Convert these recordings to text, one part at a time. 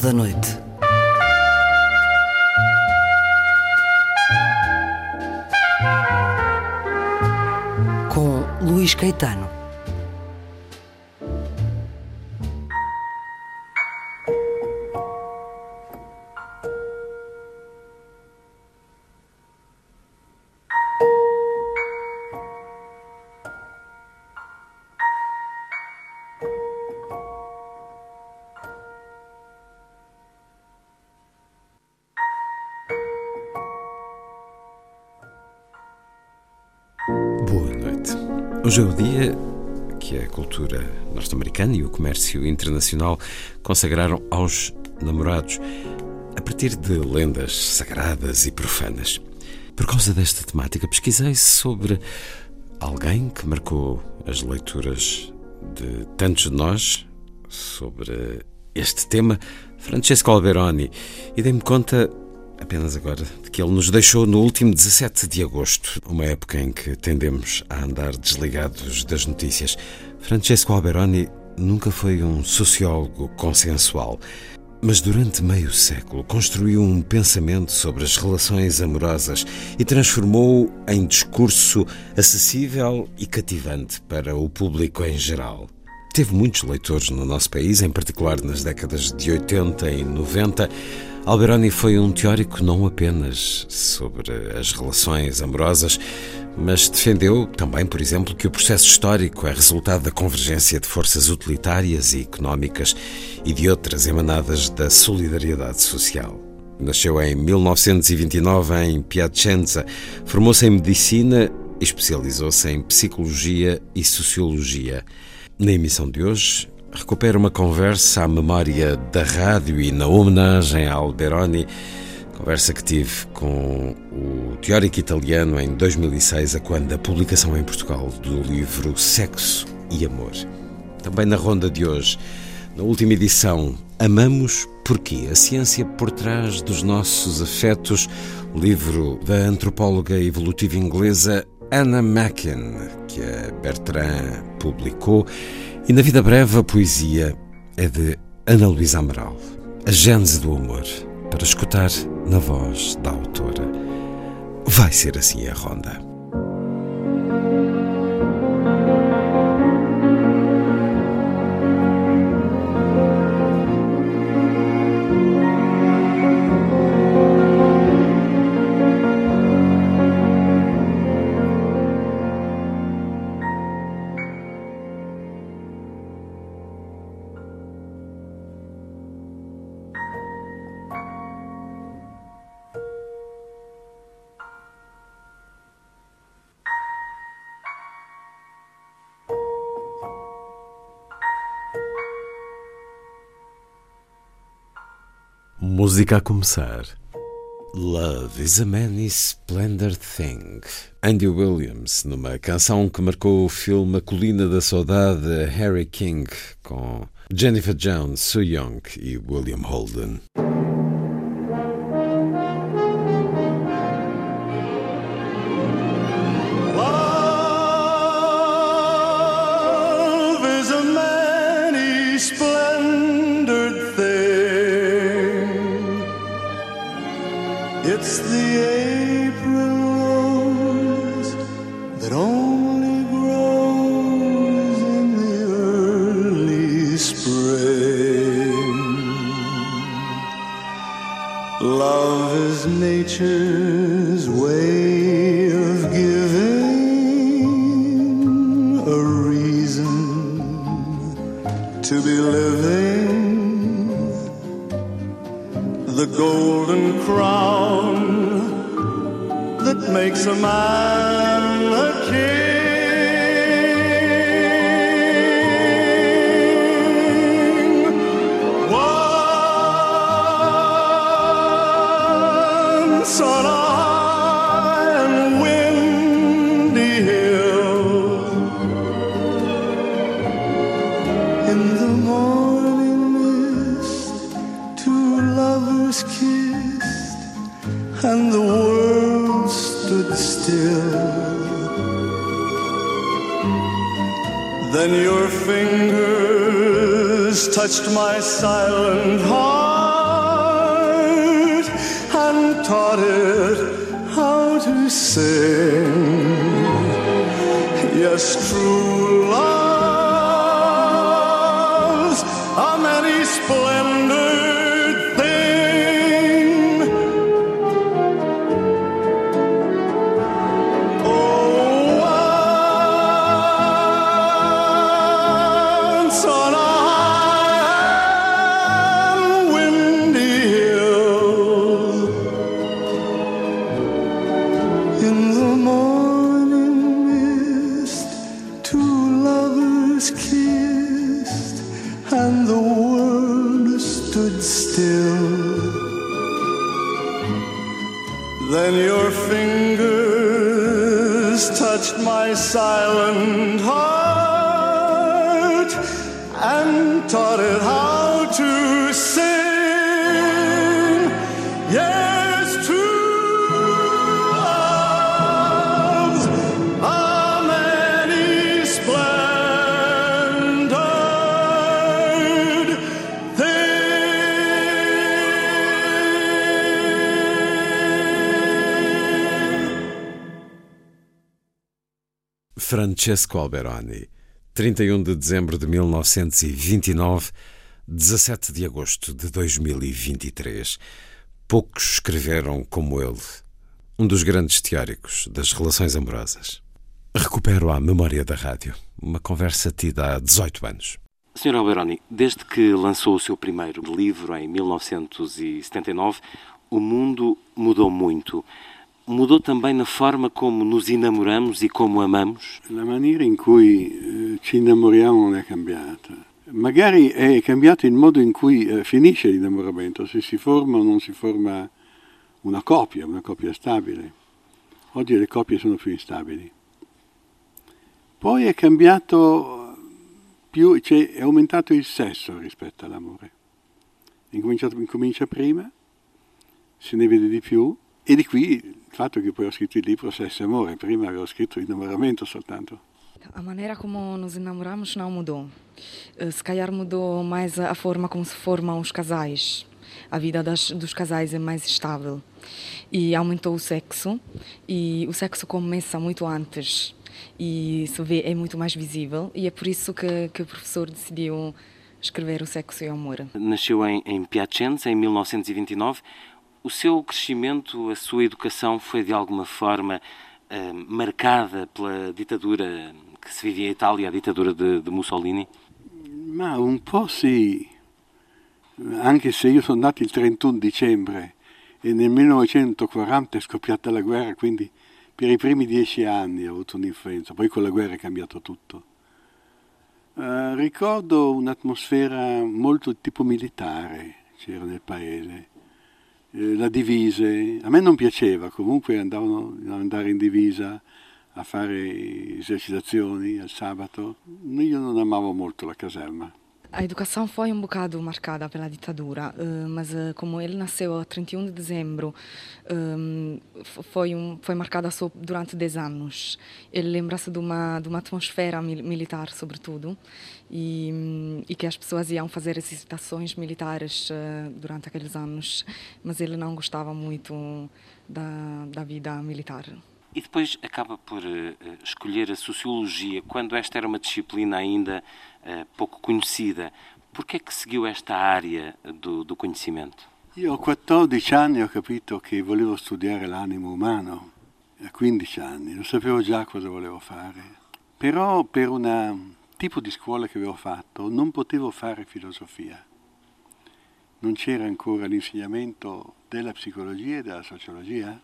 Da Noite. Hoje é o dia que a cultura norte-americana e o comércio internacional consagraram aos namorados a partir de lendas sagradas e profanas. Por causa desta temática, pesquisei sobre alguém que marcou as leituras de tantos de nós sobre este tema, Francesco Alberoni, e dei-me conta apenas agora de que ele nos deixou no último 17 de agosto, uma época em que tendemos a andar desligados das notícias. Francesco Alberoni nunca foi um sociólogo consensual, mas durante meio século construiu um pensamento sobre as relações amorosas e transformou-o em discurso acessível e cativante para o público em geral. Teve muitos leitores no nosso país, em particular nas décadas de 80 e 90. Alberoni foi um teórico não apenas sobre as relações amorosas, mas defendeu também, por exemplo, que o processo histórico é resultado da convergência de forças utilitárias e económicas e de outras emanadas da solidariedade social. Nasceu em 1929 em Piacenza, formou-se em medicina e especializou-se em psicologia e sociologia. Na emissão de hoje, recupera uma conversa à memória da rádio e na homenagem a Alberoni, conversa que tive com o teórico italiano em 2006, a quando a publicação em Portugal do livro Sexo e Amor. Também na ronda de hoje, na última edição, Amamos Porquê? A ciência por trás dos nossos afetos, livro da antropóloga evolutiva inglesa Anna Macken, que a Bertrand publicou, e na vida breve a poesia é de Ana Luísa Amaral, a gênese do amor, para escutar na voz da autora. Vai ser assim a ronda. Música a começar. Love is a many splendid thing. Andy Williams, numa canção que marcou o filme A Colina da Saudade, Harry King, com Jennifer Jones, Sue Young e William Holden. Your fingers touched my silent heart and taught it how to sing. Yes, true love's Francesco Alberoni, 31 de dezembro de 1929, 17 de agosto de 2023. Poucos escreveram como ele, um dos grandes teóricos das relações amorosas. Recupero a memória da rádio, uma conversa tida há 18 anos. Sr. Alberoni, desde que lançou o seu primeiro livro em 1979, o mundo mudou muito. Mudou também na forma como nos enamoramos e como amamos? La maniera in cui eh, ci innamoriamo non è cambiata. Magari è cambiato il modo in cui eh, finisce l'innamoramento, se si forma o non si forma una coppia, una coppia stabile. Oggi le coppie sono più instabili. Poi è cambiato più, cioè è aumentato il sesso rispetto all'amore. Incomincia, prima, se ne vede di più, e di qui il fatto che poi ho scritto il libro Sesso e Amore, prima avevo scritto l'innamoramento soltanto. A maneira como nos enamoramos não mudou. Eh, Se calhar mudou mais a forma como se formam os casais. A vida das, dos casais é mais estável. E aumentou o sexo. E o sexo começa muito antes. E se vê, é muito mais visível. E é por isso que, que o professor decidiu escrever O Sexo e o Amor. Nasceu em, em Piacenza em 1929. O seu crescimento, a sua educação foi de alguma forma eh, marcada pela ditadura que se vivia em Itália, a ditadura de, de Mussolini? Ma un po' sì, anche se io sono nato il 31 dicembre e nel 1940 è scoppiata la guerra, quindi per i primi dieci anni ho avuto un'influenza, poi con la guerra è cambiato tutto. Eh, ricordo un'atmosfera molto tipo militare c'era nel paese, Eh, la divise, a me non piaceva, comunque andavano ad andare in divisa a fare esercitazioni al sabato, io non amavo molto la caserma. A educação foi um bocado marcada pela ditadura, eh, mas eh, como ele nasceu a 31 de dezembro, eh, f- foi, um, foi marcada só durante 10 anos. Ele lembra-se de uma, de uma atmosfera mil- militar, sobretudo, e, e que as pessoas iam fazer exercitações militares eh, durante aqueles anos, mas ele não gostava muito da, da vida militar. E depois acaba por eh, escolher a sociologia, quando esta era uma disciplina ainda eh, pouco conhecida. Por que é que seguiu esta área do, do conhecimento? Io a 14 anni ho capito che volevo studiare l'animo umano, a 15 anni, lo sapevo già cosa volevo fare, però per un tipo di scuola che avevo fatto non potevo fare filosofia, non c'era ancora l'insegnamento della psicologia e della sociologia,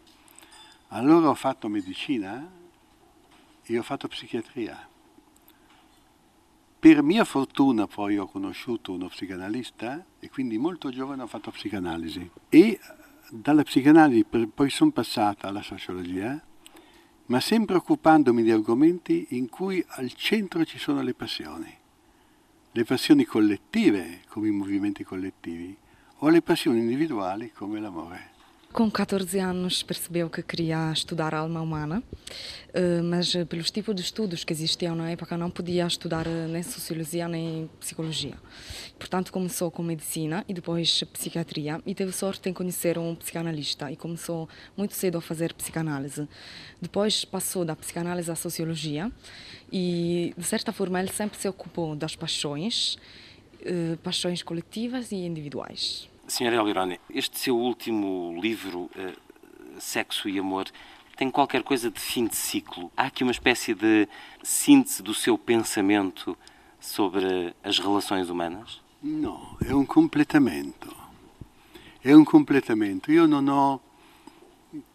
allora ho fatto medicina e ho fatto psichiatria. Per mia fortuna poi ho conosciuto uno psicanalista e quindi molto giovane ho fatto psicanalisi e dalla psicanalisi poi sono passata alla sociologia, ma sempre occupandomi di argomenti in cui al centro ci sono le passioni, le passioni collettive come i movimenti collettivi o le passioni individuali come l'amore. Com 14 anos percebeu que queria estudar alma humana, eh, mas pelos tipos de estudos que existiam na época não podia estudar eh, nem sociologia nem psicologia. Portanto, começou com medicina e depois psiquiatria e teve sorte em conhecer um psicanalista e começou muito cedo a fazer psicanálise. Depois passou da psicanálise à sociologia e, de certa forma, ele sempre se ocupou das paixões, eh, paixões coletivas e individuais. Senhora Elirone, este seu último livro, uh, Sexo e Amor, tem qualquer coisa de fim de ciclo. Há aqui uma espécie de síntese do seu pensamento sobre as relações humanas? No, è un completamento. È un completamento. Io non ho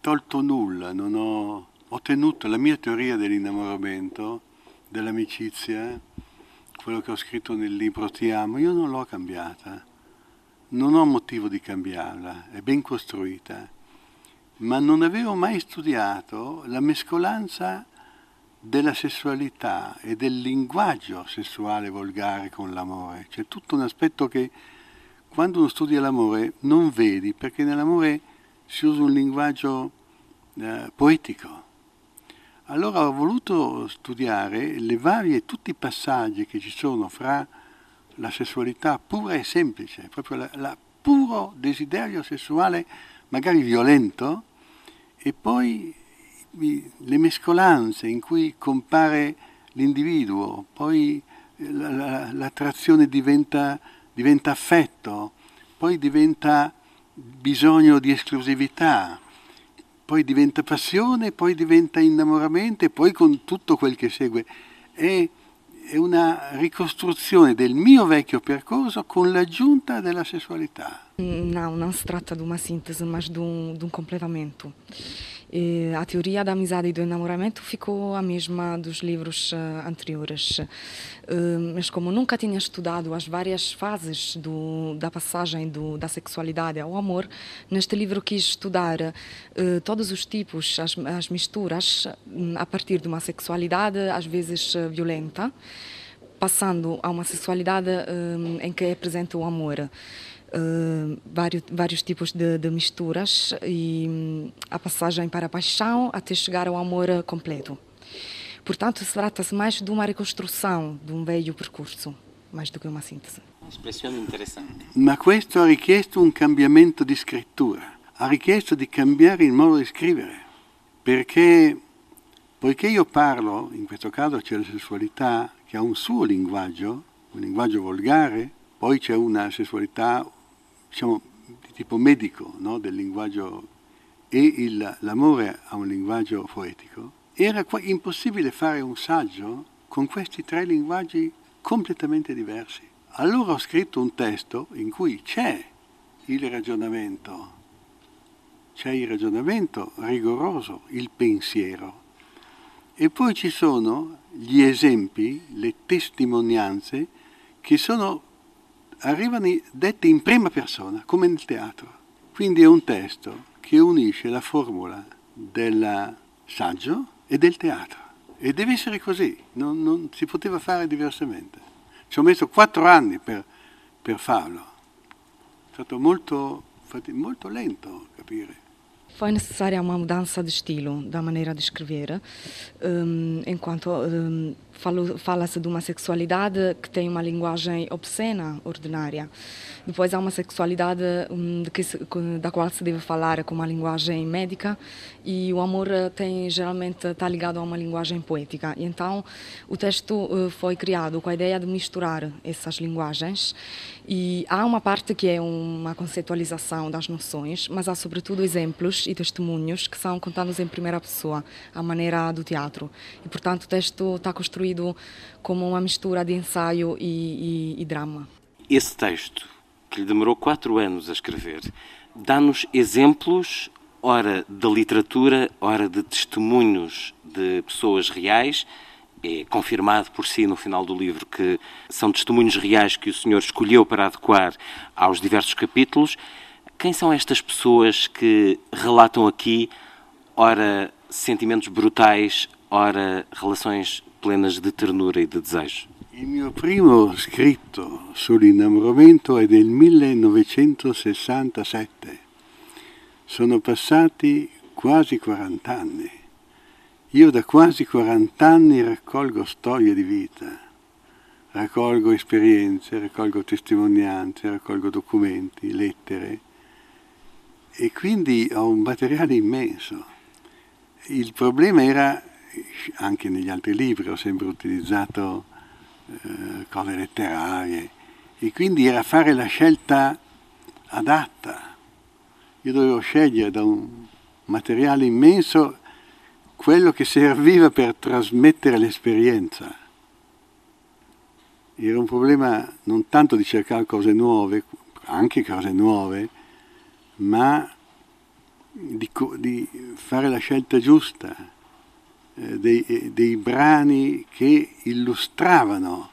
tolto nulla, non ho ottenuto la mia teoria dell'innamoramento, dell'amicizia, quello che ho scritto nel libro Ti amo, io non l'ho cambiata non ho motivo di cambiarla, è ben costruita, ma non avevo mai studiato la mescolanza della sessualità e del linguaggio sessuale volgare con l'amore. C'è tutto un aspetto che quando uno studia l'amore non vedi, perché nell'amore si usa un linguaggio eh, poetico. Allora ho voluto studiare le varie, tutti i passaggi che ci sono fra la sessualità pura e semplice, proprio la puro desiderio sessuale, magari violento, e poi le mescolanze in cui compare l'individuo, poi l'attrazione diventa, diventa affetto, poi diventa bisogno di esclusività, poi diventa passione, poi diventa innamoramento e poi con tutto quel che segue. È è una ricostruzione del mio vecchio percorso con l'aggiunta della sessualità. Não, não se trata de uma síntese, mas de um, de um completamento. E a teoria da amizade e do enamoramento ficou a mesma dos livros uh, anteriores. Uh, mas como nunca tinha estudado as várias fases do, da passagem do, da sexualidade ao amor, neste livro quis estudar uh, todos os tipos, as, as misturas, a partir de uma sexualidade às vezes violenta, passando a uma sexualidade em que é presente o amor. Uh, vários, vários tipos de, de, misturas e a passagem para a paixão até chegar ao amor completo. Portanto, trata-se mais de uma reconstrução de um velho percurso, mais do que uma síntese. Espressione interessante. Ma questo ha richiesto un cambiamento di scrittura, ha richiesto di cambiare il modo di scrivere, perché poiché io parlo, in questo caso c'è la sessualità che ha un suo linguaggio, un linguaggio volgare, poi c'è una sessualità diciamo, di tipo medico no? del linguaggio e il, l'amore ha un linguaggio poetico, era impossibile fare un saggio con questi tre linguaggi completamente diversi. Allora ho scritto un testo in cui c'è il ragionamento, c'è il ragionamento rigoroso, il pensiero, e poi ci sono gli esempi, le testimonianze che sono arrivano dette in prima persona, come nel teatro. Quindi è un testo che unisce la formula del saggio e del teatro. E deve essere così, non, non si poteva fare diversamente. Ci ho messo quattro anni per, per farlo. È stato molto, molto lento capire. Foi necessária uma mudança de estilo, da maneira de escrever, um, enquanto um, fala-se de uma sexualidade que tem uma linguagem obscena, ordinária. Depois há uma sexualidade um, que da qual se deve falar com uma linguagem médica e o amor eh, tem geralmente está ligado a uma linguagem poética. E então o texto uh, foi criado com a ideia de misturar essas linguagens e há uma parte que é uma conceitualização das noções, mas há sobretudo exemplos e testemunhos que são contados em primeira pessoa, à maneira do teatro. E portanto o texto está construído como uma mistura de ensaio e, e, e drama. Esse texto que lhe demorou quatro anos a escrever, dá-nos exemplos, ora de literatura, ora de testemunhos de pessoas reais. É confirmado por si no final do livro que são testemunhos reais que o senhor escolheu para adequar aos diversos capítulos. Quem são estas pessoas que relatam aqui, ora, sentimentos brutais, ora, relações plenas de ternura e de desejo? Il mio primo scritto sull'innamoramento è del 1967. Sono passati quasi 40 anni. Io da quasi 40 anni raccolgo storie di vita, raccolgo esperienze, raccolgo testimonianze, raccolgo documenti, lettere e quindi ho un materiale immenso. Il problema era, anche negli altri libri ho sempre utilizzato eh, cose letterarie, e quindi era fare la scelta adatta. Io dovevo scegliere da un materiale immenso quello che serviva per trasmettere l'esperienza. Era un problema non tanto di cercare cose nuove, anche cose nuove, ma di, di fare la scelta giusta, dei, eh, dei brani che illustravano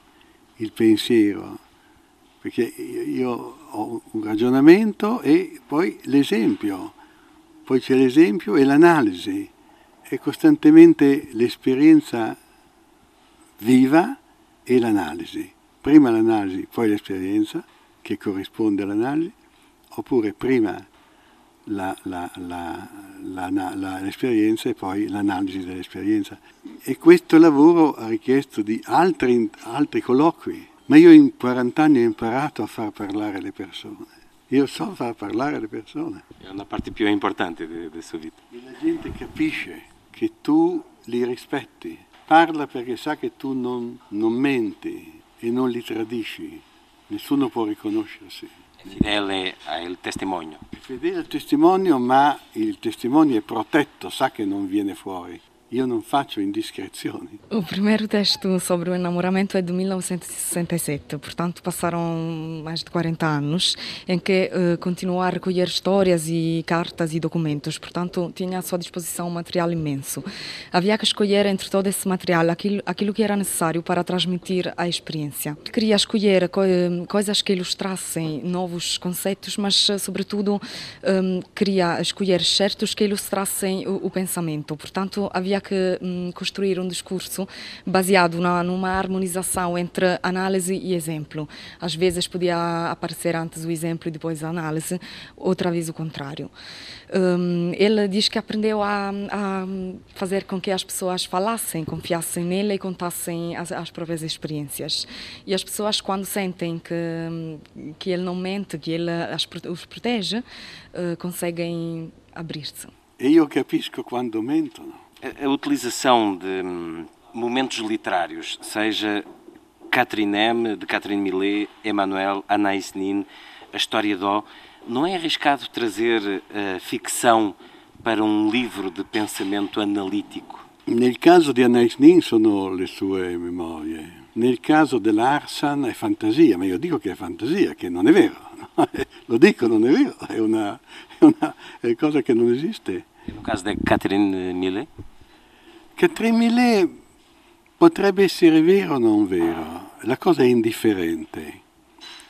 il pensiero, perché io ho un ragionamento e poi l'esempio, poi c'è l'esempio e l'analisi, è costantemente l'esperienza viva e l'analisi. Prima l'analisi, poi l'esperienza che corrisponde all'analisi, oppure prima la, la, la, l'esperienza e poi l'analisi dell'esperienza. E questo lavoro ha richiesto di altri, altri colloqui, ma io in 40 anni ho imparato a far parlare le persone. Io so far parlare le persone. È una parte più importante della sua vita. E la gente capisce che tu li rispetti. Parla perché sa che tu non, non menti e non li tradisci. Nessuno può riconoscersi. Fedele al testimonio. Fedele al testimonio, ma il testimonio è protetto, sa che non viene fuori. Io non faccio indiscrezioni. O primeiro texto sobre o enamoramento é de 1967, portanto passaram mais de 40 anos em que uh, continuou a recolher histórias e cartas e documentos, portanto tinha à sua disposição um material imenso. Havia que escolher entre todo esse material aquilo, aquilo que era necessário para transmitir a experiência. Queria escolher co coisas que ilustrassem novos conceitos, mas eh, sobretudo um, queria escolher certos que ilustrassem o, o pensamento, portanto havia havia que hum, construir um discurso baseado na, numa harmonização entre análise e exemplo. Às vezes podia aparecer antes o exemplo e depois a análise, outra vez o contrário. Um, ele diz que aprendeu a, a, fazer com que as pessoas falassem, confiassem nele e contassem as, as próprias experiências. E as pessoas, quando sentem que, hum, que ele não mente, que ele as, os protege, uh, conseguem abrir-se. E io capisco quando mentono. A, utilização de hum, momentos literários, seja Catherine M, de Catherine Millet, Emmanuel, Anaïs Nin, a história do, não é arriscado trazer a ficção para um livro de pensamento analítico? Nel caso di Anais Nin sono le sue memorie. Nel caso dell'Arsan è fantasia, ma io dico che è fantasia, che non è vero. Lo dico, non è vero, è una, è una cosa che non esiste. No caso da Catherine Millet? Catherine Millet potrebbe essere vero o non vero, la cosa è indifferente.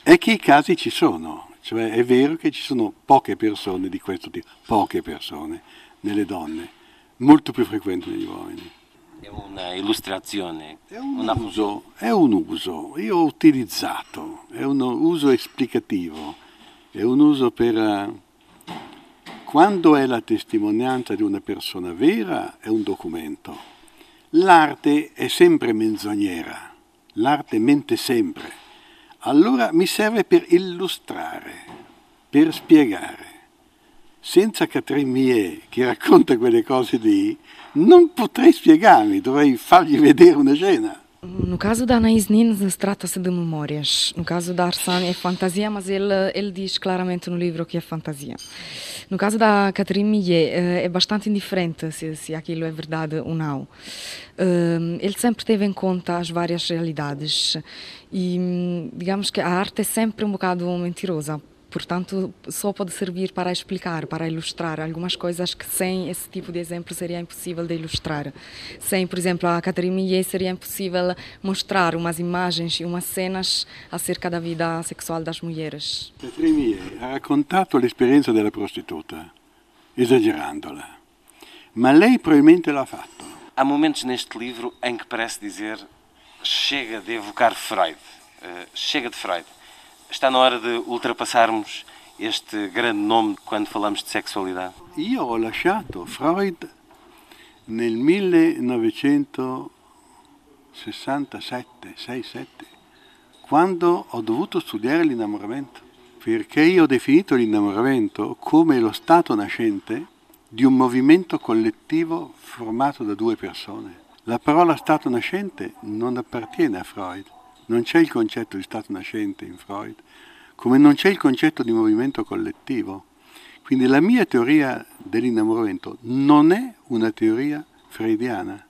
È che i casi ci sono, cioè è vero che ci sono poche persone di questo tipo, poche persone nelle donne, molto più frequenti negli uomini. È una illustrazione. È un, una... uso, è un uso, io ho utilizzato, è un uso esplicativo, è un uso per quando è la testimonianza di una persona vera è un documento. L'arte è sempre menzognera, l'arte mente sempre. Allora mi serve per illustrare, per spiegare. Senza Catherine Millet, che racconta quelle cose lì, non potrei spiegarmi, dovrei fargli vedere una scena. No caso da Anaís Nin, trata-se de memórias. No caso da Arsane, é fantasia, mas ele, ele diz claramente no livro que é fantasia. No caso da Catherine Millet, eh, é bastante indiferente se, se aquilo é verdade ou não. Eh, ele sempre teve em conta as várias realidades e, hum, digamos que a arte é sempre um bocado mentirosa, Portanto, só pode servir para explicar, para ilustrar algumas coisas que sem esse tipo de exemplo seria impossível de ilustrar. Sem, por exemplo, a Catherine Millet seria impossível mostrar umas imagens e umas cenas acerca da vida sexual das mulheres. Catherine Millet ha raccontato l'esperienza della prostituta, esagerandola, ma lei probabilmente l'ha fatto. Há momentos neste livro em que parece dizer chega de evocar Freud, uh, chega de Freud está na hora de ultrapassarmos este grande nome quando falamos de sexualidade? Io ho lasciato Freud nel 1967, 6-7, quando ho dovuto studiare l'innamoramento, perché io ho definito l'innamoramento come lo stato nascente di un movimento collettivo formato da due persone. La parola stato nascente non appartiene a Freud, non c'è il concetto di stato nascente in Freud, come non c'è il concetto di movimento collettivo. Quindi la mia teoria dell'innamoramento non è una teoria freudiana.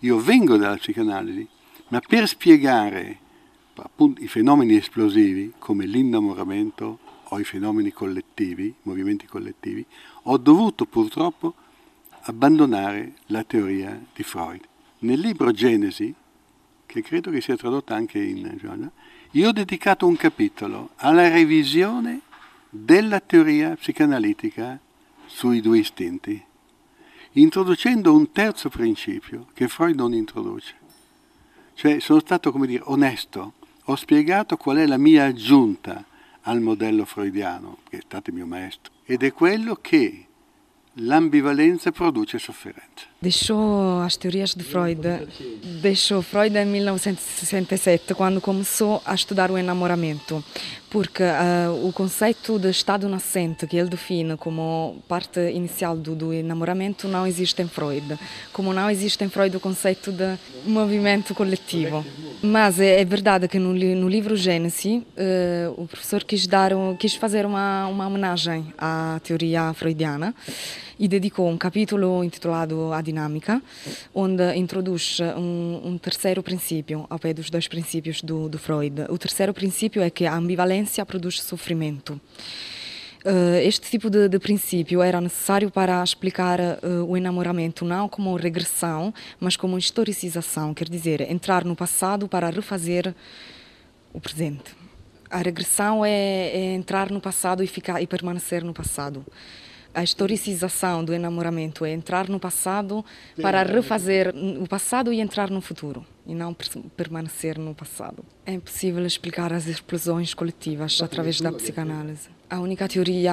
Io vengo dalla psicanalisi, ma per spiegare appunto, i fenomeni esplosivi come l'innamoramento o i fenomeni collettivi, movimenti collettivi, ho dovuto purtroppo abbandonare la teoria di Freud. Nel libro Genesi, che credo che sia tradotta anche in Giovanna, io ho dedicato un capitolo alla revisione della teoria psicanalitica sui due istinti, introducendo un terzo principio che Freud non introduce. Cioè sono stato, come dire, onesto, ho spiegato qual è la mia aggiunta al modello freudiano, che è stato il mio maestro, ed è quello che l'ambivalenza produce sofferenza. Deixou as teorias de Freud, deixou Freud em 1967, quando começou a estudar o enamoramento, porque uh, o conceito de estado nascente, que ele define como parte inicial do, do enamoramento, não existe em Freud, como não existe em Freud o conceito de movimento coletivo. Mas é, é verdade que no, no livro Gênesis, uh, o professor quis, dar, quis fazer uma, uma homenagem à teoria freudiana e dedicou um capítulo intitulado A Dinâmica, onde introduz um, um terceiro princípio, ao pé dos dois princípios do, do Freud. O terceiro princípio é que a ambivalência produz sofrimento. Uh, este tipo de, de, princípio era necessário para explicar uh, o enamoramento não como regressão, mas como historicização, quer dizer, entrar no passado para refazer o presente. A regressão é, é entrar no passado e ficar e permanecer no passado a historicização do enamoramento é entrar no passado para refazer o passado e entrar no futuro e não permanecer no passado. É impossível explicar as explosões coletivas através da psicanálise. A única teoria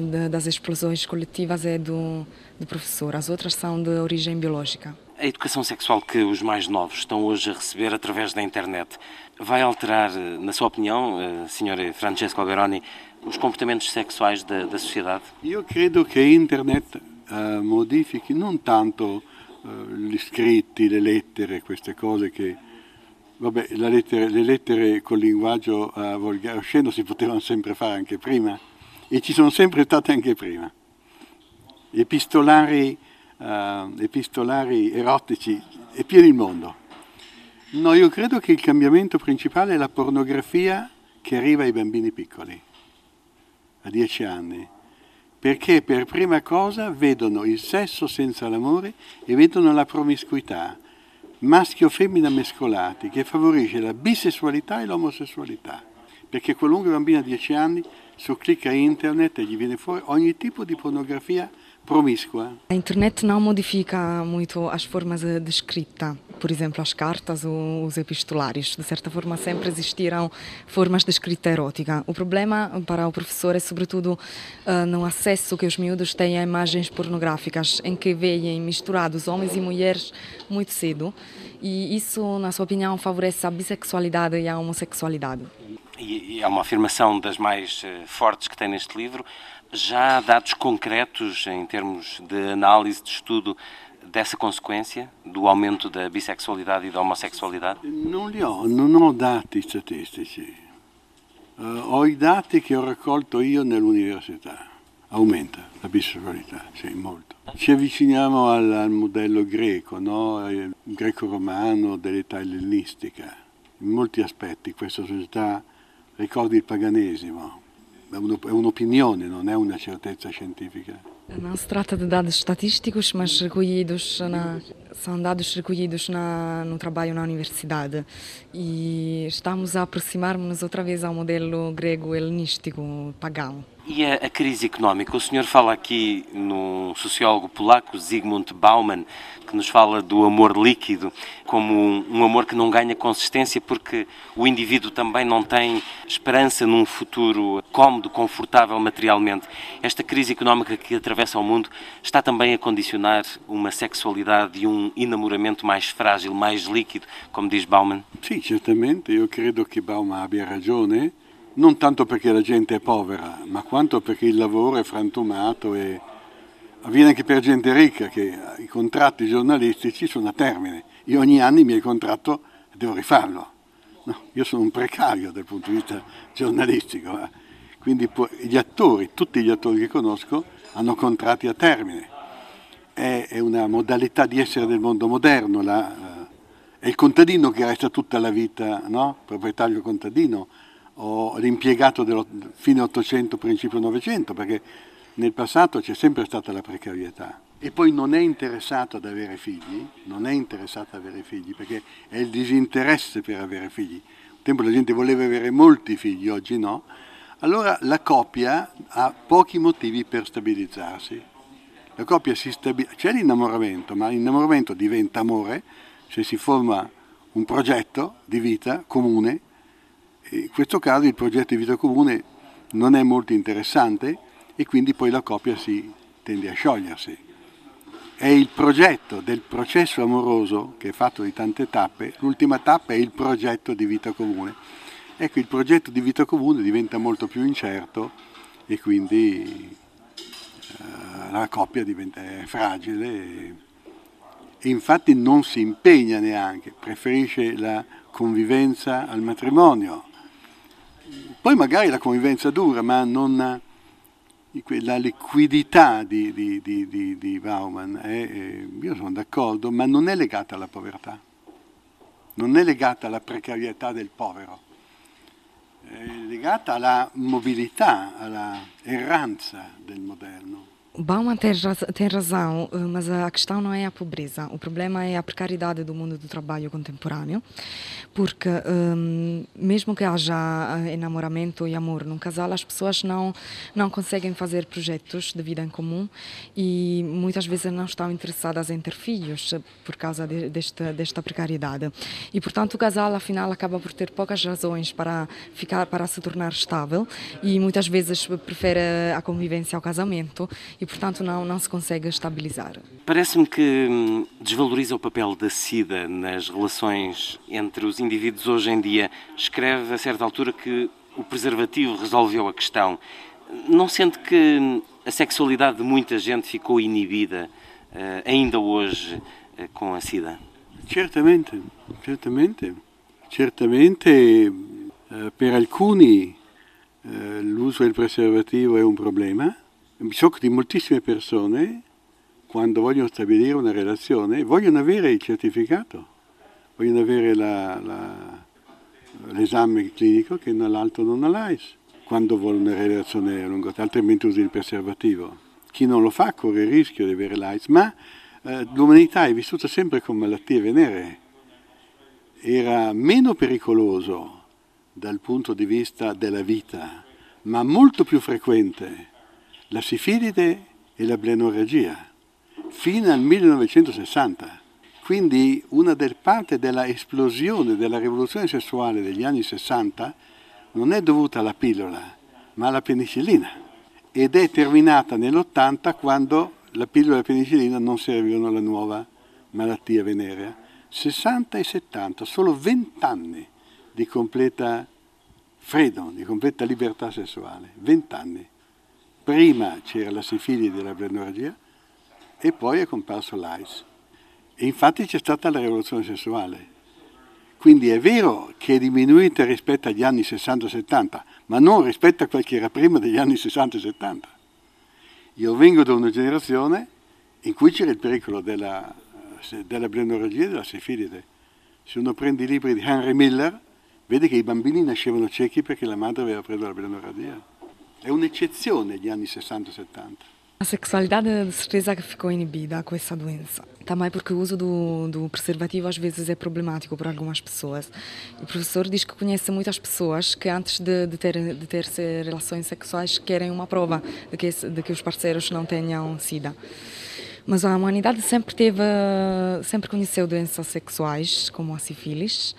de, das explosões coletivas é do, do professor, as outras são de origem biológica. A educação sexual que os mais novos estão hoje a receber através da internet vai alterar, na sua opinião, eh, Sr. Francesco Alberoni, os comportamentos sexuais da, da sociedade? Io credo che internet uh, modifichi non tanto uh, gli scritti, le lettere, queste cose che... Vabbè, lettere, le lettere con linguaggio uh, volgare osceno si potevano sempre fare anche prima e ci sono sempre state anche prima. Epistolari, epistolari erotici è pieno il mondo. No, io credo che il cambiamento principale è la pornografia che arriva ai bambini piccoli a dieci anni, perché per prima cosa vedono il sesso senza l'amore e vedono la promiscuità, maschio o femmina mescolati, che favorisce la bisessualità e l'omosessualità, perché qualunque bambino a dieci anni su clicca internet e gli viene fuori ogni tipo di pornografia promiscua. A internet não modifica muito as formas de escrita. Por exemplo, as cartas ou os epistolários. De certa forma, sempre existiram formas de escrita erótica. O problema para o professor é, sobretudo, uh, no acesso que os miúdos têm a imagens pornográficas, em que veem misturados homens e mulheres muito cedo. E isso, na sua opinião, favorece a bissexualidade e a homossexualidade. E é uma afirmação das mais uh, fortes que tem neste livro já há dados concretos em termos de análise, de estudo dessa consequência, do aumento da bissexualidade e da homossexualidade? Non li ho, non ho dati statistici. Uh, ho i dati che ho raccolto io nell'università. Aumenta la bisessualità, sì, molto. Ci avviciniamo al, al modello greco, no? greco-romano dell'età ellenistica. In molti aspetti questa società ricorda il paganesimo, uma opinião, não é uma certeza científica. Não se trata de dados estatísticos, mas recolhidos na, são dados recolhidos na, no trabalho na universidade. E estamos a aproximar-nos outra vez ao modelo grego helenístico pagão. E a, a, crise económica? O senhor fala aqui num sociólogo polaco, Zygmunt Bauman, que nos fala do amor líquido como um, um, amor que não ganha consistência porque o indivíduo também não tem esperança num futuro cómodo, confortável materialmente. Esta crise económica que atravessa o mundo está também a condicionar uma sexualidade e um enamoramento mais frágil, mais líquido, como diz Bauman? Sim, certamente. Eu credo que Bauman abbia ragione. Non tanto perché la gente è povera, ma quanto perché il lavoro è frantumato e avviene anche per gente ricca che i contratti giornalistici sono a termine. Io ogni anno il mio contratto devo rifarlo. No, io sono un precario dal punto di vista giornalistico, eh. quindi gli attori, tutti gli attori che conosco, hanno contratti a termine. È, è una modalità di essere del mondo moderno, la, uh, è il contadino che resta tutta la vita, no? proprietario contadino, o l'impiegato del fine 800, principio 900, perché nel passato c'è sempre stata la precarietà. E poi non è interessato ad avere figli, non è interessato ad avere figli, perché è il disinteresse per avere figli. Un tempo la gente voleva avere molti figli, oggi no. Allora la coppia ha pochi motivi per stabilizzarsi. La coppia si stabilizza, c'è l'innamoramento, ma l'innamoramento diventa amore se si forma un progetto di vita comune in questo caso il progetto di vita comune non è molto interessante e quindi poi la coppia si tende a sciogliersi. È il progetto del processo amoroso che è fatto di tante tappe, l'ultima tappa è il progetto di vita comune. Ecco, il progetto di vita comune diventa molto più incerto e quindi uh, la coppia diventa fragile e, e infatti non si impegna neanche, preferisce la convivenza al matrimonio poi magari la convivenza dura, ma non la liquidità di, di, di, di Bauman, è, io sono d'accordo, ma non è legata alla povertà, non è legata alla precarietà del povero, è legata alla mobilità, alla erranza del moderno. Bauman tem, tem razão, mas a questão não é a pobreza. O problema é a precariedade do mundo do trabalho contemporâneo, porque um, mesmo que haja eh, enamoramento e amor num casal, as pessoas não não conseguem fazer projetos de vida em comum e muitas vezes não estão interessadas em ter filhos por causa de, desta desta precariedade. E portanto o casal afinal acaba por ter poucas razões para ficar para se tornar estável e muitas vezes prefere a convivência ao casamento e, portanto, não, não se consegue estabilizar. Parece-me que hum, desvaloriza o papel da SIDA nas relações entre os indivíduos hoje em dia. Escreve a certa altura que o preservativo resolveu a questão. Não sente que hum, a sexualidade de muita gente ficou inibida uh, ainda hoje uh, com a SIDA? Certamente, certamente. Certamente uh, per alcuni l'uso del preservativo è un problema, so di moltissime persone, quando vogliono stabilire una relazione, vogliono avere il certificato, vogliono avere la, la, l'esame clinico che l'altro non ha l'AIS, quando vuole una relazione a lungo termine, altrimenti usa il preservativo. Chi non lo fa corre il rischio di avere l'AIS, ma eh, l'umanità è vissuta sempre con malattie venere. Era meno pericoloso dal punto di vista della vita, ma molto più frequente la sifilide e la blenorragia fino al 1960. Quindi una del parte della esplosione della rivoluzione sessuale degli anni 60 non è dovuta alla pillola, ma alla penicillina ed è terminata nell'80 quando la pillola e la penicillina non servivano alla nuova malattia venerea. 60 e 70, solo 20 anni di completa freedom, di completa libertà sessuale, 20 anni. Prima c'era la sifilide della blenorragia e poi è comparso l'AIS. E infatti c'è stata la rivoluzione sessuale. Quindi è vero che è diminuita rispetto agli anni 60-70, ma non rispetto a quel che era prima degli anni 60-70. Io vengo da una generazione in cui c'era il pericolo della, della blenorragia e della sifilide. Se uno prende i libri di Henry Miller, vede che i bambini nascevano ciechi perché la madre aveva preso la blenorragia. È un'eccezione gli anni 60-70. A sexualidade de certeza ficou inibida com essa doença. Também porque o uso do, do, preservativo às vezes é problemático para algumas pessoas. O professor diz que conhece muitas pessoas que antes de, de ter, de ter relações sexuais querem uma prova de que, de que os parceiros não tenham SIDA. Mas a humanidade sempre teve, sempre conheceu doenças sexuais, como a sífilis,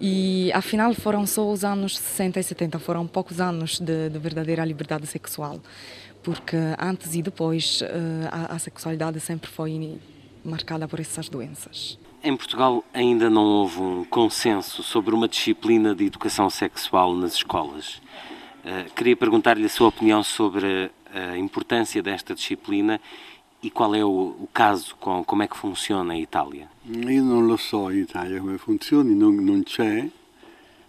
e afinal foram só os anos 60 e 70, foram poucos anos de, de verdadeira liberdade sexual porque antes e depois eh, a, a sexualidade sempre foi marcada por essas doenças. Em Portugal ainda não houve um consenso sobre uma disciplina de educação sexual nas escolas. Uh, queria perguntar-lhe a sua opinião sobre a, a, importância desta disciplina e qual é o, o, caso, com, como é que funciona em Itália. Eu não lo so in Italia come funziona, non, non c'è,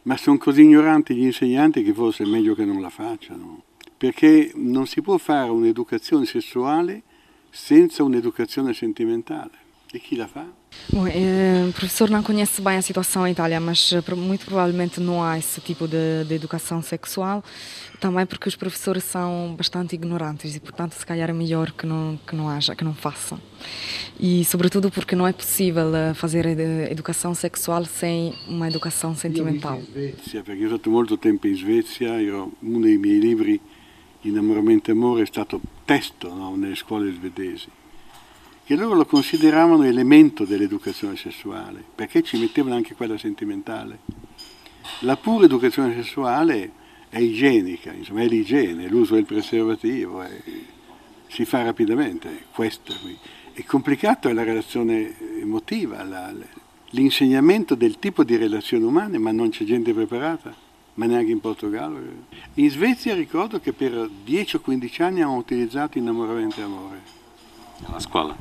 ma sono così ignoranti gli insegnanti che forse è meglio che non la facciano perché non si può fare un'educazione sessuale senza un'educazione sentimentale. E chi la fa? Bom, eh, o professor não conhece bem a situação em Itália, mas eh, muito provavelmente não há esse tipo de, de, educação sexual, também porque os professores são bastante ignorantes e, portanto, se calhar é melhor que não, que não haja, que não façam. E, sobretudo, porque não é possível eh, fazer educação sexual sem uma educação sentimental. Io Svezia, perché ho stato molto tempo in Svezia, io, uno dei miei libri Innamoramento e amore è stato testo no, nelle scuole svedesi, che loro lo consideravano elemento dell'educazione sessuale, perché ci mettevano anche quella sentimentale. La pura educazione sessuale è igienica, insomma è l'igiene, l'uso del preservativo, è, si fa rapidamente, questo qui. È complicato è la relazione emotiva, la, l'insegnamento del tipo di relazioni umane, ma non c'è gente preparata ma neanche in Portogallo. In Svezia ricordo che per 10 o 15 anni hanno utilizzato innamoramento e amore. Alla scuola?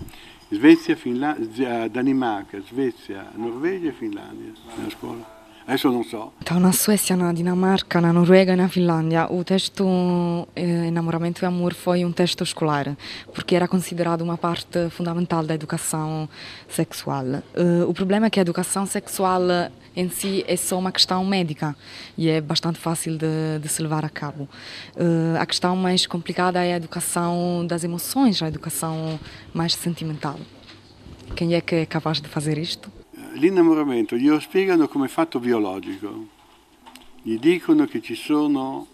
Svezia, Finlandia, Danimarca, Svezia, Norvegia e Finlandia nella scuola. Adesso non so. Então, na Suécia, na Dinamarca, na Noruega e na Finlândia, o texto eh, Enamoramento e Amor foi um texto escolar, porque era considerado uma parte fundamental da educação sexual. Uh, o problema é que a educação sexual em si é só uma questão médica e é bastante fácil de, de se levar a cabo. Uh, a questão mais complicada é a educação das emoções, a educação mais sentimental. Quem é que é capaz de fazer isto? L'innamoramento glielo spiegano come fatto biologico, gli dicono che ci sono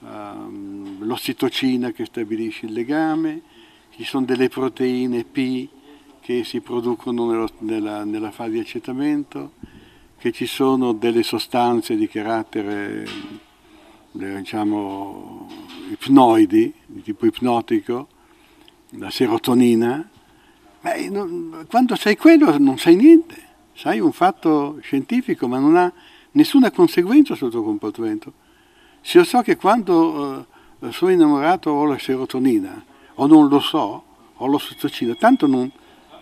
um, l'ossitocina che stabilisce il legame, ci sono delle proteine P che si producono nello, nella, nella, fase di accettamento, che ci sono delle sostanze di carattere diciamo ipnoidi, di tipo ipnotico, la serotonina, Beh, non, quando sai quello non sai niente sai un fatto scientifico ma non ha nessuna conseguenza sul tuo comportamento. Se io so che quando uh, sono innamorato ho la serotonina o non lo so, ho l'ossitocina, tanto non,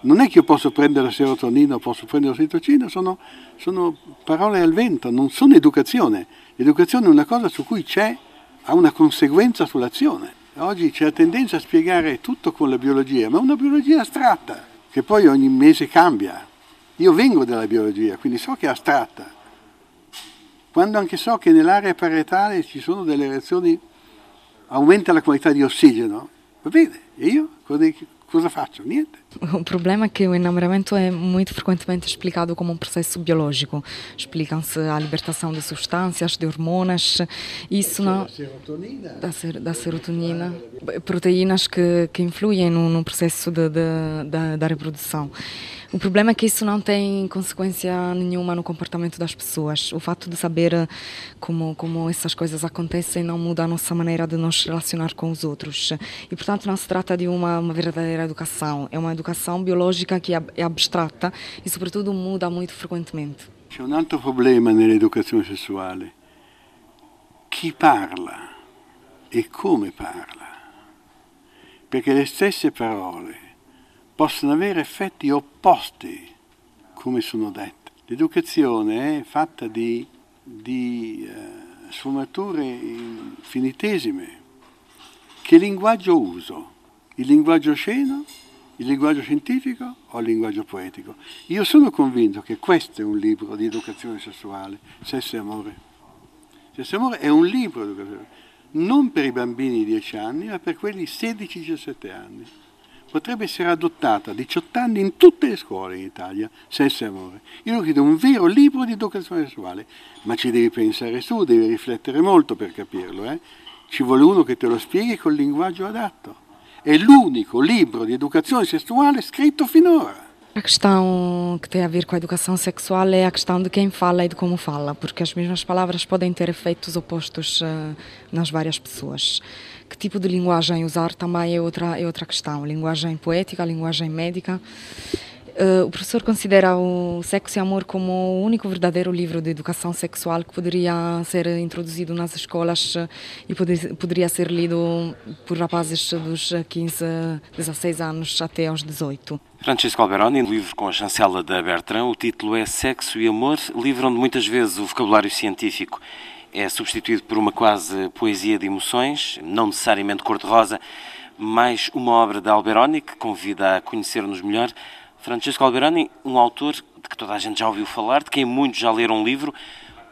non, è che io posso prendere la serotonina o posso prendere l'ossitocina, sono, sono parole al vento, non sono educazione. L'educazione è una cosa su cui c'è, ha una conseguenza sull'azione. Oggi c'è la tendenza a spiegare tutto con la biologia, ma una biologia astratta, che poi ogni mese cambia. Io vengo dalla biologia, quindi so che è astratta. Quando anche so che nell'area parietale ci sono delle reazioni, aumenta la qualità di ossigeno, va bene, e io cosa faccio? Niente. O problema é que o enamoramento é muito frequentemente explicado como um processo biológico. Explicam-se a libertação de substâncias, de hormonas, isso não... Da serotonina. Da, ser, da serotonina. Proteínas que, que influem no, no processo de, de, da, da reprodução. O problema é que isso não tem consequência nenhuma no comportamento das pessoas. O fato de saber como, como essas coisas acontecem não muda a nossa maneira de nos relacionar com os outros. E, portanto, não se trata de uma, uma verdadeira educação. É uma educação biologica que é abstrata e, sobretudo, muda muito frequentemente. C'è un altro problema nell'educazione sessuale. Chi parla e come parla. Perché le stesse parole possono avere effetti opposti, come sono dette. L'educazione è fatta di, di eh, sfumature infinitesime. Che linguaggio uso? Il linguaggio osceno? Il linguaggio scientifico o il linguaggio poetico? Io sono convinto che questo è un libro di educazione sessuale, Sesso e Amore. Sesso e Amore è un libro di educazione non per i bambini di 10 anni, ma per quelli 16-17 anni. Potrebbe essere adottata a 18 anni in tutte le scuole in Italia, Sesso e Amore. Io lo chiedo un vero libro di educazione sessuale, ma ci devi pensare su, devi riflettere molto per capirlo. Eh? Ci vuole uno che te lo spieghi col linguaggio adatto. È l'unico libro di educazione sessuale scritto finora. A questão que tem a ver com a educação sexual é a questão de quem fala e de como fala, porque as mesmas palavras podem ter efeitos opostos uh, nas várias pessoas. Que tipo de linguagem usar também é outra, é outra questão. Linguagem poética, linguagem médica. Uh, o professor considera o Sexo e Amor como o único verdadeiro livro de educação sexual que poderia ser introduzido nas escolas uh, e poder, poderia ser lido por rapazes dos 15, 16 anos até aos 18. Francesco Alberoni, livro com a chancela da Bertrand, o título é Sexo e Amor, livro onde muitas vezes o vocabulário científico é substituído por uma quase poesia de emoções, não necessariamente cor-de-rosa, mais uma obra de Alberoni que convida a conhecer-nos melhor Francesco Alberani, um autor de que toda a gente já ouviu falar, de quem muitos já leram um livro,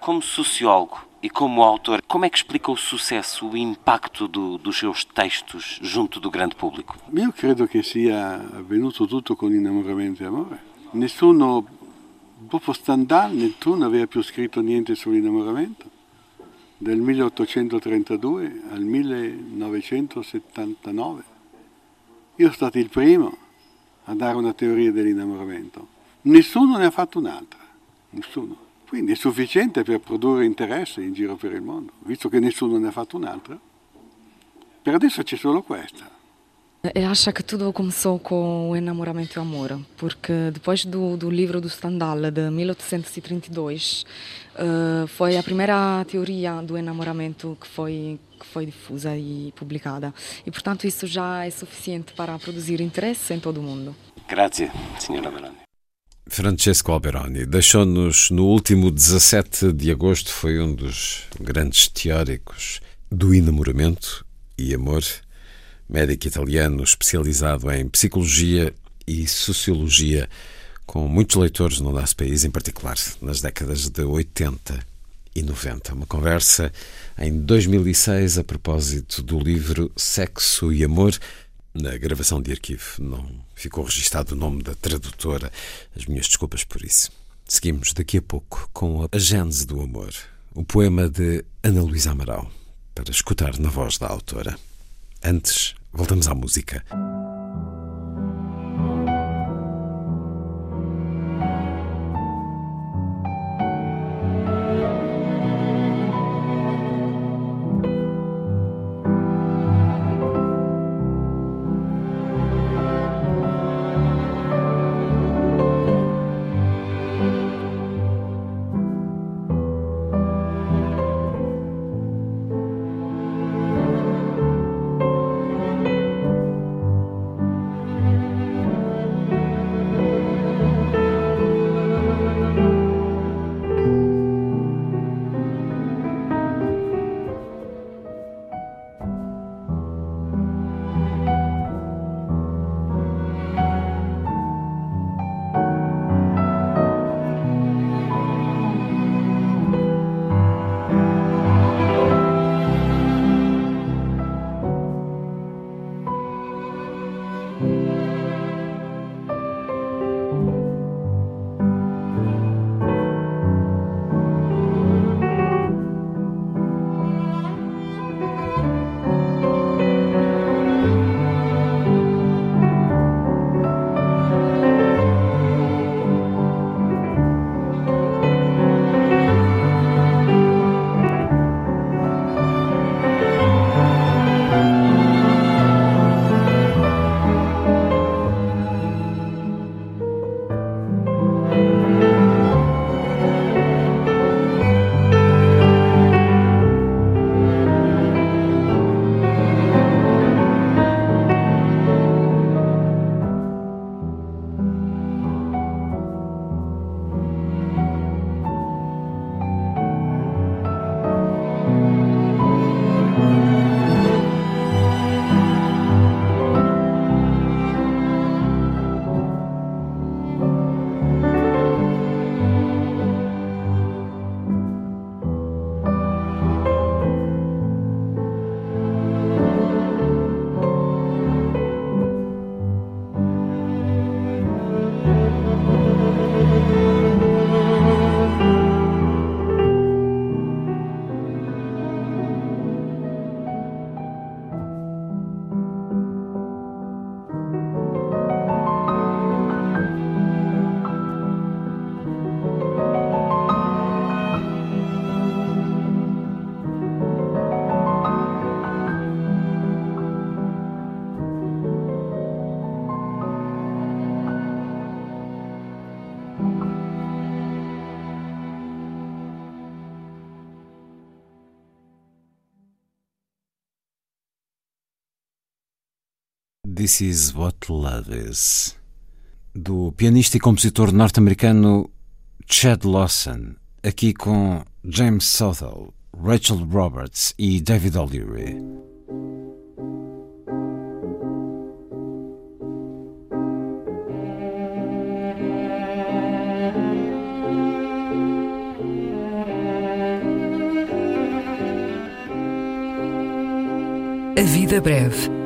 como sociólogo e como autor, como é que explica o sucesso, o impacto do, dos seus textos junto do grande público? Io credo che sia avvenuto tutto con innamoramento e amore. Nessuno, dopo Stendhal, nessuno aveva più scritto niente sull'innamoramento. Dal 1832 al 1979. Io sono stato il primo a dare una teoria dell'innamoramento. Nessuno ne ha fatto un'altra, nessuno. Quindi è sufficiente per produrre interesse in giro per il mondo, visto che nessuno ne ha fatto un'altra. Per adesso c'è solo questa. E acha que tudo começou com o enamoramento e o amor, porque depois do, do livro do Stendhal, de 1832, uh, foi a primeira teoria do enamoramento que foi, que foi difusa e publicada. E, portanto, isso já é suficiente para produzir interesse em todo o mundo. Grazie, signora Alberoni. Francesco Alberoni deixou-nos no último 17 de agosto, foi um dos grandes teóricos do enamoramento e amor médico italiano especializado em psicologia e sociologia, com muitos leitores no nosso país, em particular nas décadas de 80 e 90. Uma conversa em 2006 a propósito do livro Sexo e Amor. Na gravação de arquivo não ficou registado o nome da tradutora. As minhas desculpas por isso. Seguimos daqui a pouco com a Gênese do Amor, o poema de Ana Luísa Amaral, para escutar na voz da autora. Antes, voltamos à música. This Is What Love Is, do pianista e compositor norte-americano Chad Lawson, aqui com James Southall, Rachel Roberts e David O'Leary. A vida breve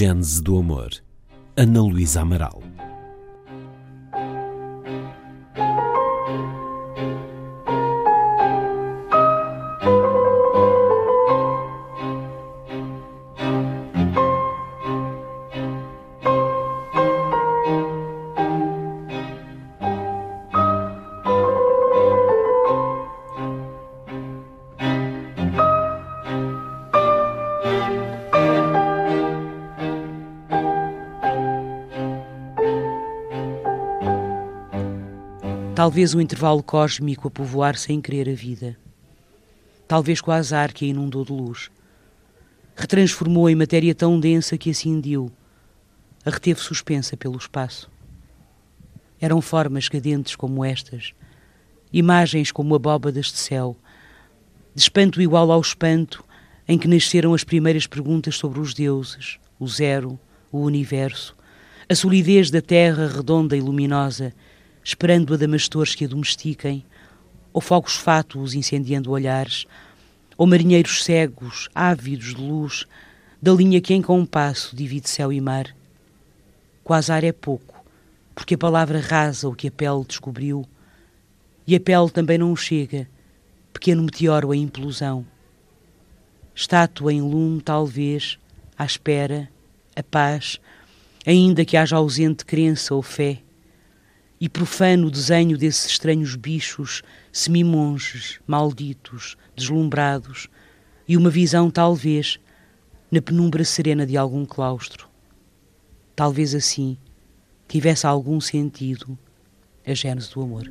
Gênese do Amor, Ana Luísa Amaral. Talvez o intervalo cósmico a povoar sem querer a vida. Talvez com o azar que a inundou de luz. Retransformou em matéria tão densa que a cindiu. A reteve suspensa pelo espaço. Eram formas cadentes como estas, imagens como abóbadas de céu, de espanto igual ao espanto em que nasceram as primeiras perguntas sobre os deuses, o zero, o universo, a solidez da terra redonda e luminosa esperando adamastores que a domestiquem, ou fogos fátuos incendiando olhares, ou marinheiros cegos, ávidos de luz, da linha que em compasso divide céu e mar. Quase ar é pouco, porque a palavra rasa o que a pele descobriu, e a pele também não chega, pequeno meteoro em implosão. Estátua em lume, talvez, à espera, a paz, ainda que haja ausente crença ou fé e profano desenho desses estranhos bichos, semimonges, malditos, deslumbrados, e uma visão, talvez, na penumbra serena de algum claustro. Talvez assim tivesse algum sentido a gênese do amor.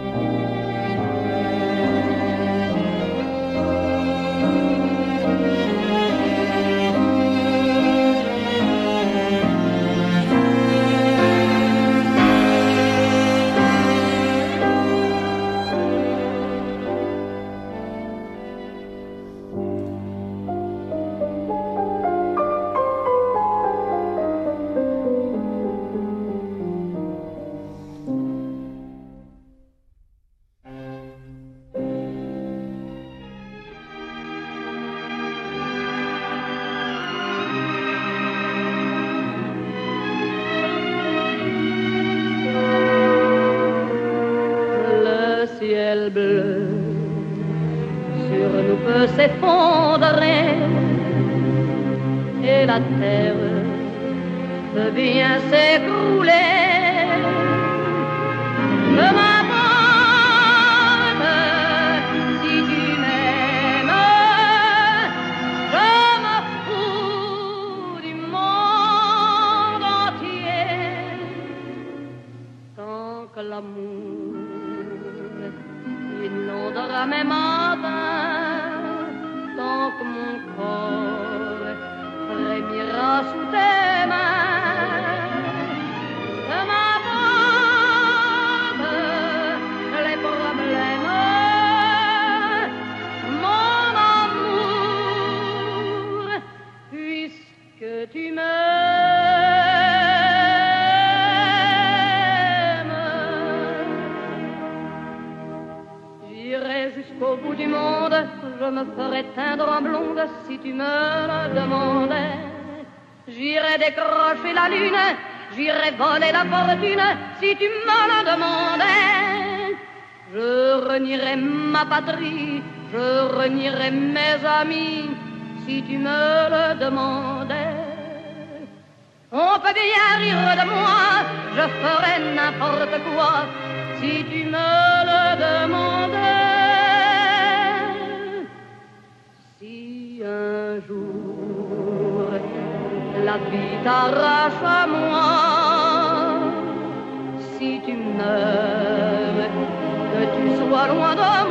bien s'écrouler. Je renierai ma patrie, je renierai mes amis si tu me le demandais. On peut bien rire de moi, je ferai n'importe quoi si tu me le demandais. Si un jour la vie t'arrache à moi, meurs, que tu sois loin de moi.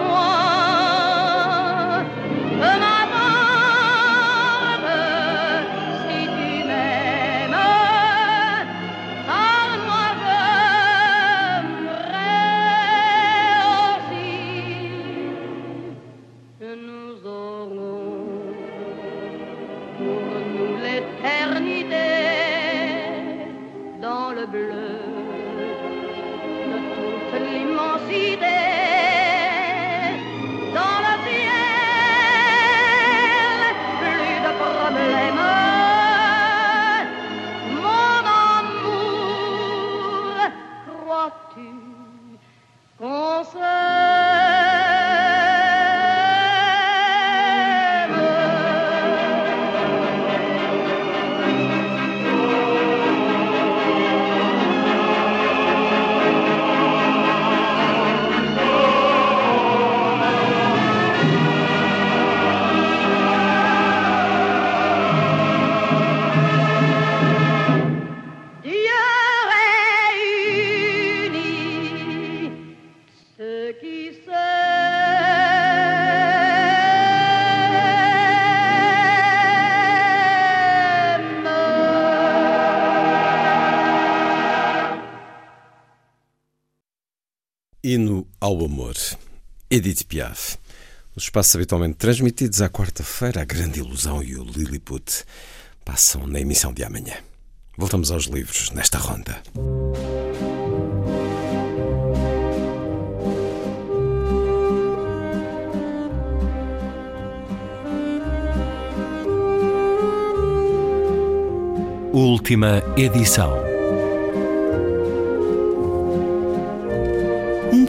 Ao Amor, Edith Piaf. Os espaços habitualmente transmitidos à quarta-feira, a Grande Ilusão e o Lilliput passam na emissão de amanhã. Voltamos aos livros nesta ronda. Última edição.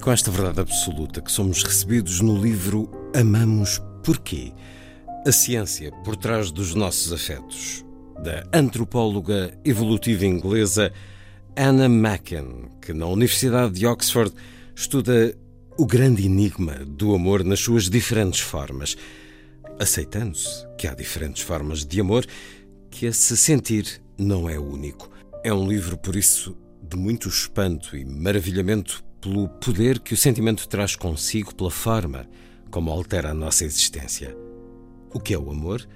Com esta verdade absoluta que somos recebidos no livro Amamos Porquê? A ciência por trás dos nossos afetos, da antropóloga evolutiva inglesa Anna Macken, que na Universidade de Oxford estuda o grande enigma do amor nas suas diferentes formas, aceitando-se que há diferentes formas de amor, que a se sentir não é único. É um livro, por isso, de muito espanto e maravilhamento pelo poder que o sentimento traz consigo, pela forma como altera a nossa existência. O que é o amor?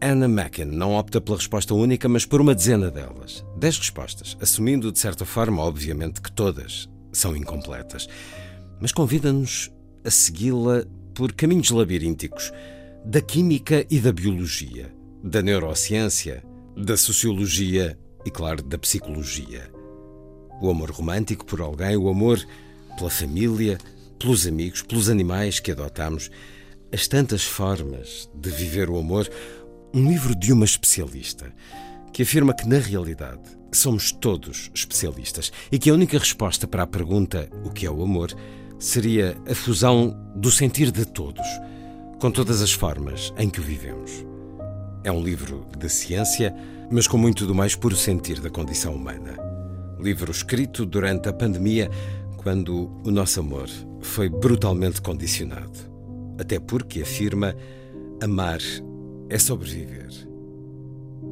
Anna Macken não opta pela resposta única, mas por uma dezena delas. Dez respostas, assumindo de certa forma, obviamente, que todas são incompletas. Mas convida-nos a segui-la por caminhos labirínticos da química e da biologia, da neurociência, da sociologia e, claro, da psicologia. O amor romântico por alguém, o amor pela família, pelos amigos, pelos animais que adotamos, as tantas formas de viver o amor. Um livro de uma especialista que afirma que, na realidade, somos todos especialistas e que a única resposta para a pergunta o que é o amor seria a fusão do sentir de todos, com todas as formas em que o vivemos. É um livro de ciência, mas com muito do mais puro sentir da condição humana livro escrito durante a pandemia, quando o nosso amor foi brutalmente condicionado. Até porque afirma amar é sobreviver.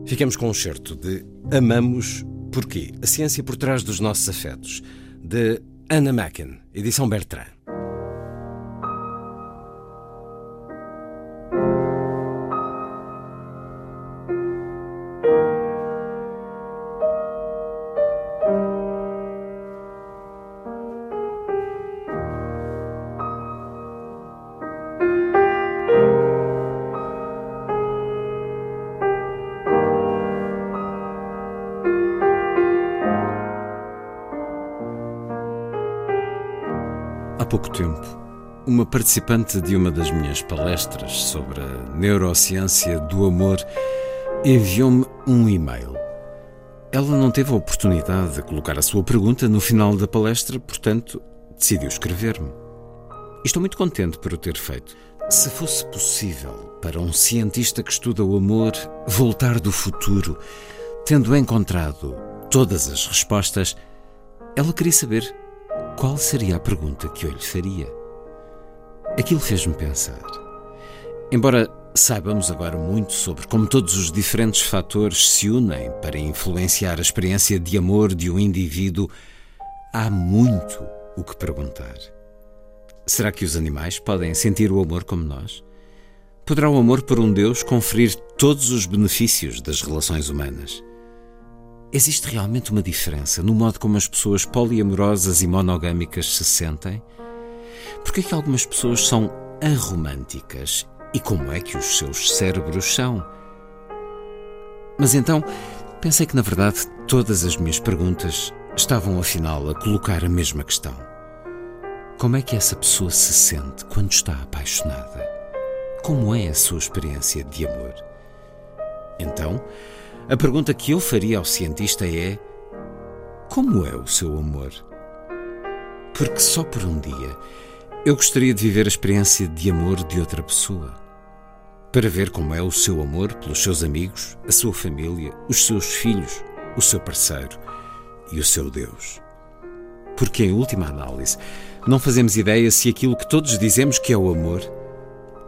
Ficamos com um certo de Amamos Porquê? A ciência por trás dos nossos afetos, de Anna Macken, edição Bertrand. Pouco tempo, uma participante de uma das minhas palestras sobre a neurociência do amor enviou-me um e-mail. Ela não teve a oportunidade de colocar a sua pergunta no final da palestra, portanto, decidiu escrever-me. Estou muito contente por o ter feito. Se fosse possível para um cientista que estuda o amor voltar do futuro, tendo encontrado todas as respostas, ela queria saber qual seria a pergunta que eu lhe faria? Aquilo fez-me pensar. Embora saibamos agora muito sobre como todos os diferentes fatores se unem para influenciar a experiência de amor de um indivíduo, há muito o que perguntar. Será que os animais podem sentir o amor como nós? Poderá o amor por um Deus conferir todos os benefícios das relações humanas? Existe realmente uma diferença no modo como as pessoas poliamorosas e monogâmicas se sentem? Por que é que algumas pessoas são aromânticas e como é que os seus cérebros são? Mas então, pensei que na verdade todas as minhas perguntas estavam afinal a colocar a mesma questão. Como é que essa pessoa se sente quando está apaixonada? Como é a sua experiência de amor? Então, a pergunta que eu faria ao cientista é: como é o seu amor? Porque só por um dia eu gostaria de viver a experiência de amor de outra pessoa. Para ver como é o seu amor pelos seus amigos, a sua família, os seus filhos, o seu parceiro e o seu Deus. Porque, em última análise, não fazemos ideia se aquilo que todos dizemos que é o amor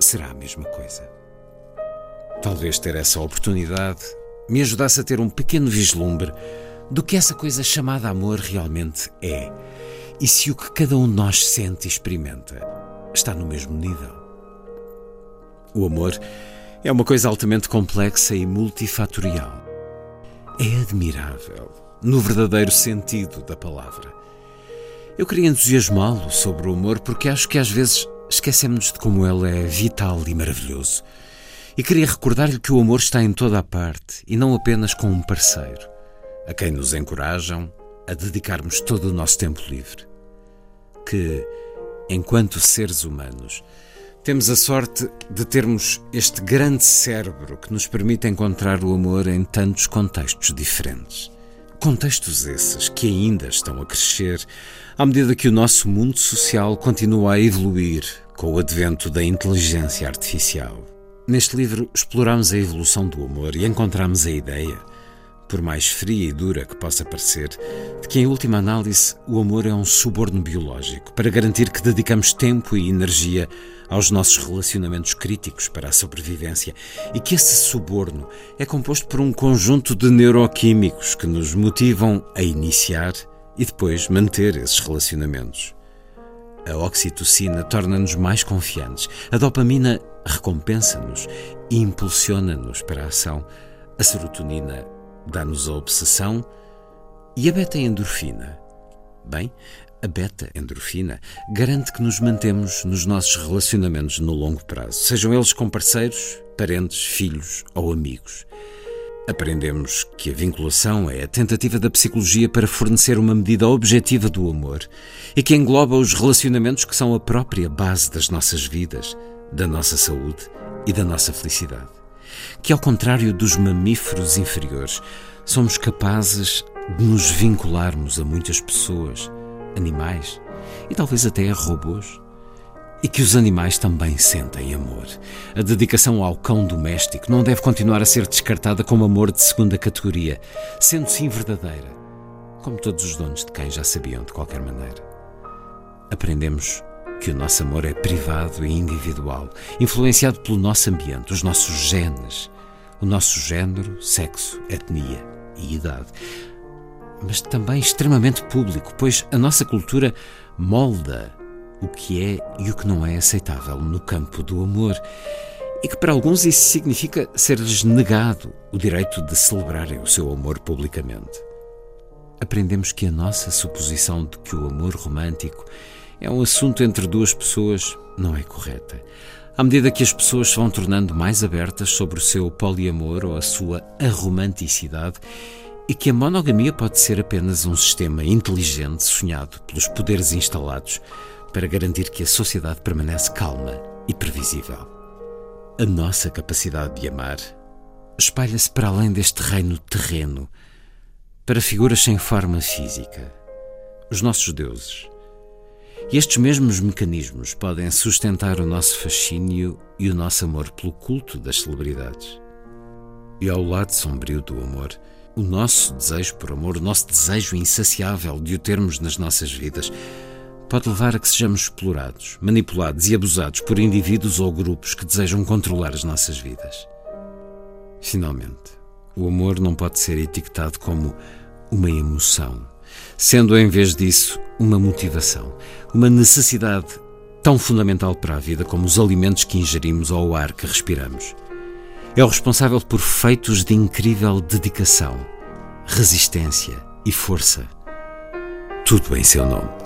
será a mesma coisa. Talvez ter essa oportunidade me ajudasse a ter um pequeno vislumbre do que essa coisa chamada amor realmente é e se o que cada um de nós sente e experimenta está no mesmo nível. O amor é uma coisa altamente complexa e multifatorial. É admirável, no verdadeiro sentido da palavra. Eu queria entusiasmá-lo sobre o amor porque acho que às vezes esquecemos de como ele é vital e maravilhoso e queria recordar-lhe que o amor está em toda a parte e não apenas com um parceiro, a quem nos encorajam a dedicarmos todo o nosso tempo livre. Que, enquanto seres humanos, temos a sorte de termos este grande cérebro que nos permite encontrar o amor em tantos contextos diferentes. Contextos esses que ainda estão a crescer à medida que o nosso mundo social continua a evoluir com o advento da inteligência artificial. Neste livro exploramos a evolução do amor e encontramos a ideia, por mais fria e dura que possa parecer, de que, em última análise, o amor é um suborno biológico para garantir que dedicamos tempo e energia aos nossos relacionamentos críticos para a sobrevivência e que esse suborno é composto por um conjunto de neuroquímicos que nos motivam a iniciar e depois manter esses relacionamentos. A oxitocina torna-nos mais confiantes, a dopamina recompensa-nos e impulsiona-nos para a ação. A serotonina dá-nos a obsessão e a beta-endorfina. Bem, a beta-endorfina garante que nos mantemos nos nossos relacionamentos no longo prazo, sejam eles com parceiros, parentes, filhos ou amigos. Aprendemos que a vinculação é a tentativa da psicologia para fornecer uma medida objetiva do amor e que engloba os relacionamentos que são a própria base das nossas vidas, da nossa saúde e da nossa felicidade. Que, ao contrário dos mamíferos inferiores, somos capazes de nos vincularmos a muitas pessoas, animais e talvez até a robôs. E que os animais também sentem amor. A dedicação ao cão doméstico não deve continuar a ser descartada como amor de segunda categoria, sendo sim verdadeira, como todos os donos de cães já sabiam de qualquer maneira. aprendemos que o nosso amor é privado e individual, influenciado pelo nosso ambiente, os nossos genes, o nosso género, sexo, etnia e idade. Mas também extremamente público, pois a nossa cultura molda o que é e o que não é aceitável no campo do amor. E que para alguns isso significa ser-lhes negado o direito de celebrarem o seu amor publicamente. Aprendemos que a nossa suposição de que o amor romântico é um assunto entre duas pessoas não é correta. À medida que as pessoas se vão tornando mais abertas sobre o seu poliamor ou a sua arromanticidade, e que a monogamia pode ser apenas um sistema inteligente sonhado pelos poderes instalados para garantir que a sociedade permanece calma e previsível. A nossa capacidade de amar espalha-se para além deste reino terreno, para figuras sem forma física, os nossos deuses. E estes mesmos mecanismos podem sustentar o nosso fascínio e o nosso amor pelo culto das celebridades. E ao lado sombrio do amor, o nosso desejo por amor, o nosso desejo insaciável de o termos nas nossas vidas, pode levar a que sejamos explorados, manipulados e abusados por indivíduos ou grupos que desejam controlar as nossas vidas. Finalmente, o amor não pode ser etiquetado como uma emoção, sendo em vez disso uma motivação, uma necessidade tão fundamental para a vida como os alimentos que ingerimos ou o ar que respiramos. É o responsável por feitos de incrível dedicação, resistência e força. Tudo em seu nome.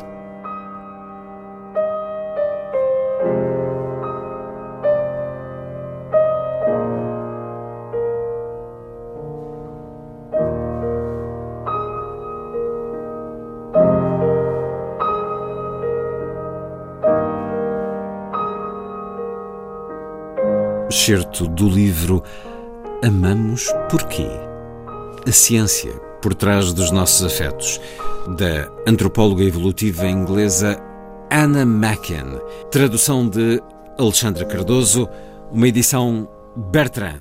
Excerto do livro Amamos Porquê? A ciência por trás dos nossos afetos, da antropóloga evolutiva inglesa Anna Macken, tradução de Alexandra Cardoso, uma edição Bertrand.